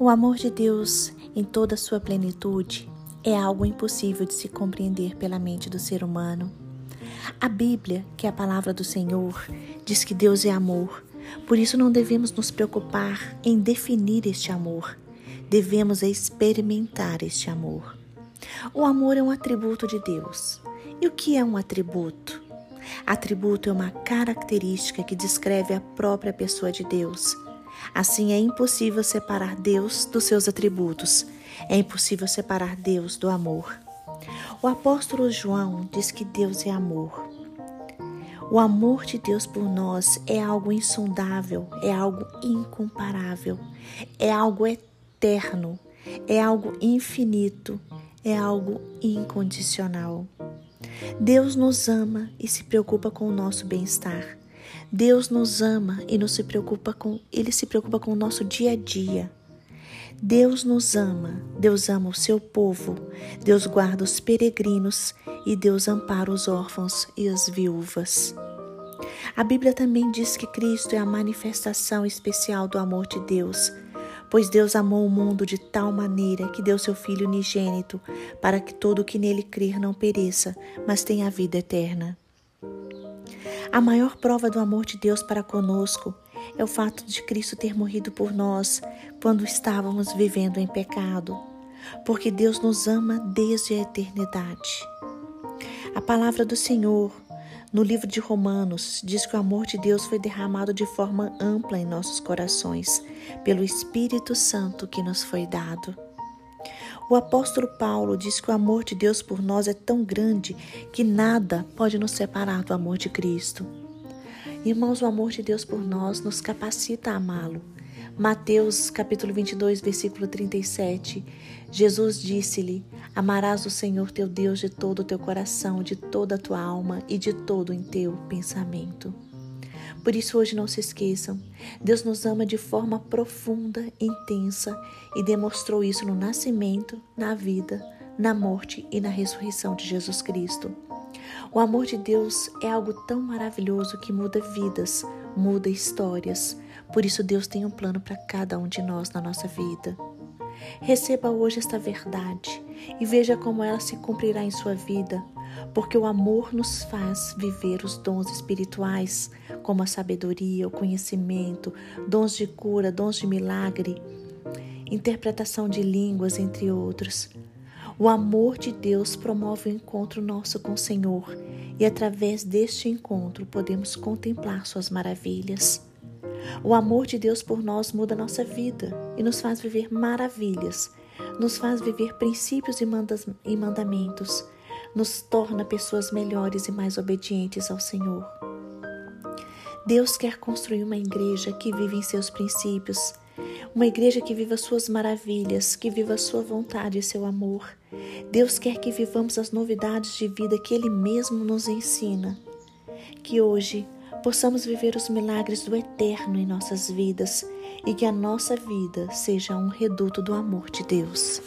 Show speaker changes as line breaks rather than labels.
O amor de Deus, em toda a sua plenitude, é algo impossível de se compreender pela mente do ser humano. A Bíblia, que é a palavra do Senhor, diz que Deus é amor, por isso não devemos nos preocupar em definir este amor, devemos experimentar este amor. O amor é um atributo de Deus. E o que é um atributo? Atributo é uma característica que descreve a própria pessoa de Deus. Assim, é impossível separar Deus dos seus atributos. É impossível separar Deus do amor. O apóstolo João diz que Deus é amor. O amor de Deus por nós é algo insondável, é algo incomparável, é algo eterno, é algo infinito, é algo incondicional. Deus nos ama e se preocupa com o nosso bem-estar. Deus nos ama e nos se preocupa com, ele se preocupa com o nosso dia a dia. Deus nos ama, Deus ama o seu povo, Deus guarda os peregrinos e Deus ampara os órfãos e as viúvas. A Bíblia também diz que Cristo é a manifestação especial do amor de Deus, pois Deus amou o mundo de tal maneira que deu seu Filho unigênito, para que todo o que nele crer não pereça, mas tenha a vida eterna. A maior prova do amor de Deus para conosco é o fato de Cristo ter morrido por nós quando estávamos vivendo em pecado, porque Deus nos ama desde a eternidade. A palavra do Senhor, no livro de Romanos, diz que o amor de Deus foi derramado de forma ampla em nossos corações, pelo Espírito Santo que nos foi dado. O apóstolo Paulo diz que o amor de Deus por nós é tão grande que nada pode nos separar do amor de Cristo. Irmãos, o amor de Deus por nós nos capacita a amá-lo. Mateus capítulo 22, versículo 37. Jesus disse-lhe: Amarás o Senhor teu Deus de todo o teu coração, de toda a tua alma e de todo o teu pensamento. Por isso, hoje não se esqueçam: Deus nos ama de forma profunda, intensa e demonstrou isso no nascimento, na vida, na morte e na ressurreição de Jesus Cristo. O amor de Deus é algo tão maravilhoso que muda vidas, muda histórias. Por isso, Deus tem um plano para cada um de nós na nossa vida. Receba hoje esta verdade e veja como ela se cumprirá em sua vida, porque o amor nos faz viver os dons espirituais, como a sabedoria, o conhecimento, dons de cura, dons de milagre, interpretação de línguas, entre outros. O amor de Deus promove o encontro nosso com o Senhor e através deste encontro podemos contemplar suas maravilhas. O amor de Deus por nós muda nossa vida e nos faz viver maravilhas, nos faz viver princípios e mandamentos, nos torna pessoas melhores e mais obedientes ao Senhor. Deus quer construir uma igreja que vive em seus princípios, uma igreja que viva suas maravilhas, que viva sua vontade e seu amor. Deus quer que vivamos as novidades de vida que Ele mesmo nos ensina. Que hoje possamos viver os milagres do eterno em nossas vidas e que a nossa vida seja um reduto do amor de Deus.